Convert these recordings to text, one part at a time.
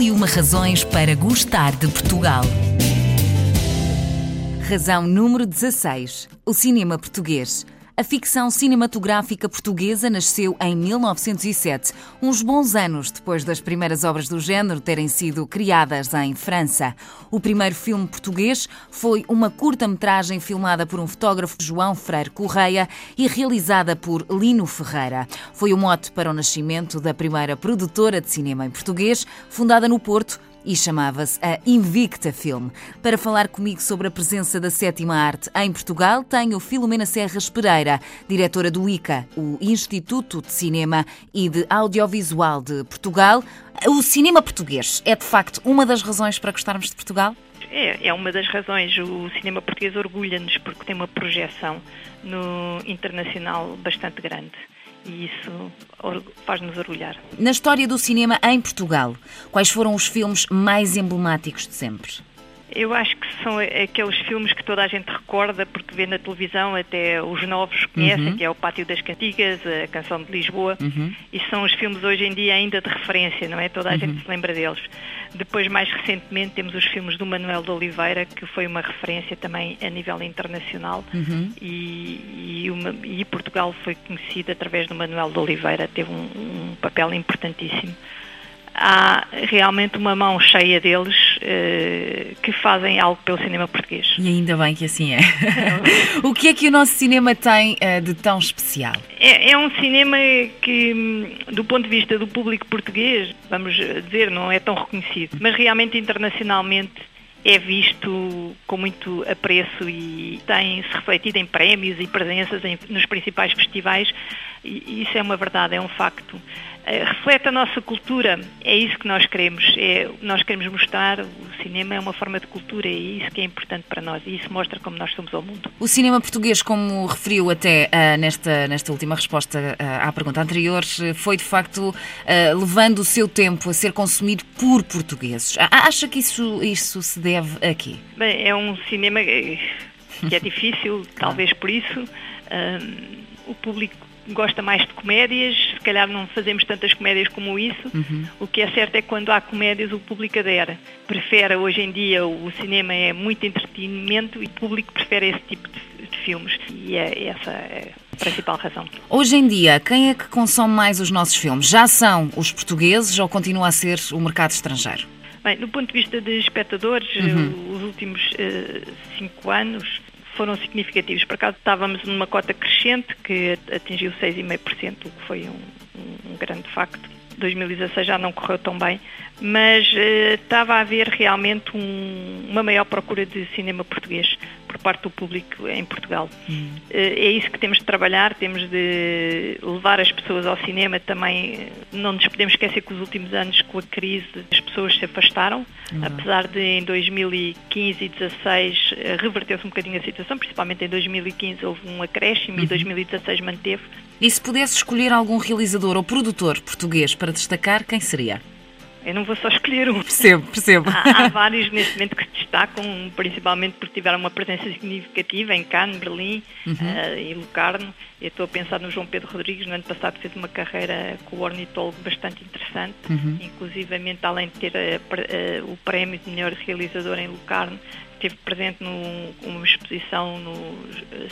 E uma razões para gostar de Portugal. Razão número 16. O cinema português. A ficção cinematográfica portuguesa nasceu em 1907, uns bons anos depois das primeiras obras do género terem sido criadas em França. O primeiro filme português foi uma curta-metragem filmada por um fotógrafo João Freire Correia e realizada por Lino Ferreira. Foi o mote para o nascimento da primeira produtora de cinema em português, fundada no Porto e chamava-se a Invicta Film. Para falar comigo sobre a presença da sétima arte em Portugal, tenho Filomena Serras Pereira, diretora do ICA, o Instituto de Cinema e de Audiovisual de Portugal. O cinema português é de facto uma das razões para gostarmos de Portugal? É, é uma das razões. O cinema português orgulha-nos porque tem uma projeção no internacional bastante grande e isso faz-nos orgulhar. Na história do cinema em Portugal, quais foram os filmes mais emblemáticos de sempre? Eu acho que são aqueles filmes que toda a gente recorda porque vê na televisão, até os novos conhecem, uhum. que é o Pátio das Cantigas, a Canção de Lisboa, uhum. e são os filmes hoje em dia ainda de referência, não é? Toda a uhum. gente se lembra deles. Depois, mais recentemente, temos os filmes do Manuel de Oliveira, que foi uma referência também a nível internacional, uhum. e, e, uma, e, Portugal foi conhecido através do Manuel de Oliveira, teve um, um papel importantíssimo há realmente uma mão cheia deles uh, que fazem algo pelo cinema português. E ainda bem que assim é. o que é que o nosso cinema tem uh, de tão especial? É, é, um cinema que, hum, do ponto de vista do público português, vamos dizer, não é tão reconhecido, mas realmente internacionalmente é visto com muito apreço e tem-se refletido em prémios e presenças em, nos principais festivais, e isso é uma verdade, é um facto. Eh, reflete a nossa cultura, é isso que nós queremos. É, nós queremos mostrar o cinema é uma forma de cultura e é isso que é importante para nós e isso mostra como nós somos ao mundo. O cinema português, como referiu até uh, nesta, nesta última resposta uh, à pergunta anterior, foi de facto uh, levando o seu tempo a ser consumido por portugueses. Acha que isso, isso se deve a quê? Bem, é um cinema que é difícil, talvez por isso. o público gosta mais de comédias, se calhar não fazemos tantas comédias como isso. Uhum. O que é certo é que quando há comédias o público adera. Prefere, hoje em dia, o cinema é muito entretenimento e o público prefere esse tipo de, de filmes. E é essa é a principal razão. Hoje em dia, quem é que consome mais os nossos filmes? Já são os portugueses ou continua a ser o mercado estrangeiro? Bem, do ponto de vista de espectadores, uhum. os últimos uh, cinco anos foram significativos. Por acaso estávamos numa cota crescente que atingiu 6,5%, o que foi um, um grande facto. 2016 já não correu tão bem, mas uh, estava a haver realmente um, uma maior procura de cinema português por parte do público em Portugal. Hum. Uh, é isso que temos de trabalhar, temos de levar as pessoas ao cinema também. Não nos podemos esquecer que os últimos anos, com a crise, as pessoas se afastaram, hum. apesar de em 2015 e 2016 eh, reverter-se um bocadinho a situação, principalmente em 2015 houve um acréscimo uhum. e 2016 manteve. E se pudesse escolher algum realizador ou produtor português para destacar, quem seria? Eu não vou só escolher um. Percebo, percebo. Há, há, vários neste momento que se destacam, principalmente porque tiveram uma presença significativa em Cannes, Berlim uhum. uh, e Locarno. Eu estou a pensar no João Pedro Rodrigues, no ano passado fez uma carreira com o ornitólogo bastante interessante, uhum. inclusivamente além de ter uh, uh, o prémio de melhor realizador em Locarno, esteve presente numa exposição no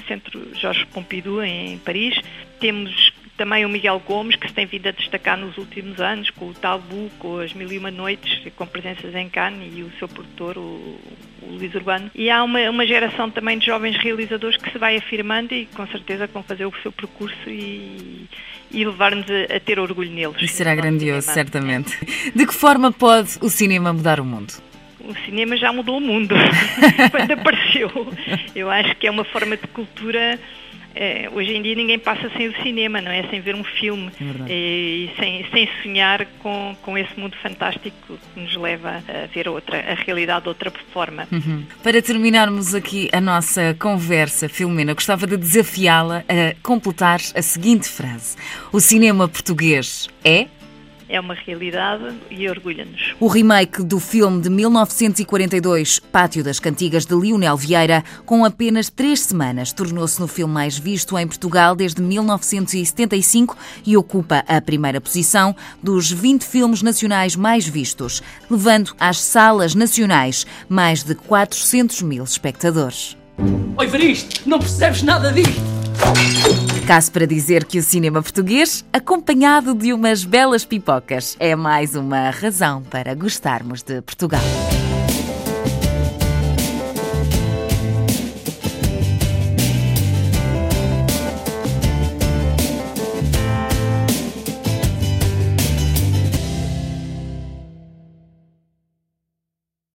Centro Jorge Pompidou, em Paris. Temos também o Miguel Gomes, que se tem vindo a destacar nos últimos anos, com o Tabu, com as Mil e Uma Noites, com presenças em Cannes, e o seu produtor, o, o Luís Urbano. E há uma, uma geração também de jovens realizadores que se vai afirmando e com certeza vão fazer o seu percurso e, e levar-nos a, a, ter orgulho neles. Isso será grandioso, certamente. De que forma pode o cinema mudar o mundo? o cinema já mudou o mundo quando apareceu. Eu acho que é uma forma de cultura é, hoje em dia ninguém passa sem o cinema, não é? Sem ver um filme é e sem, sem sonhar com, com esse mundo fantástico que nos leva a ver outra, a realidade de outra forma. Uhum. Para terminarmos aqui a nossa conversa, Filomena, gostava de desafiá-la a completar a seguinte frase: O cinema português é é uma realidade e orgulha-nos. O remake do filme de 1942, Pátio das Cantigas de Lionel Vieira, com apenas três semanas, tornou-se no filme mais visto em Portugal desde 1975 e ocupa a primeira posição dos 20 filmes nacionais mais vistos, levando às salas nacionais mais de 400 mil espectadores. Oi, Varisto, não percebes nada disto! Caso para dizer que o cinema português, acompanhado de umas belas pipocas, é mais uma razão para gostarmos de Portugal.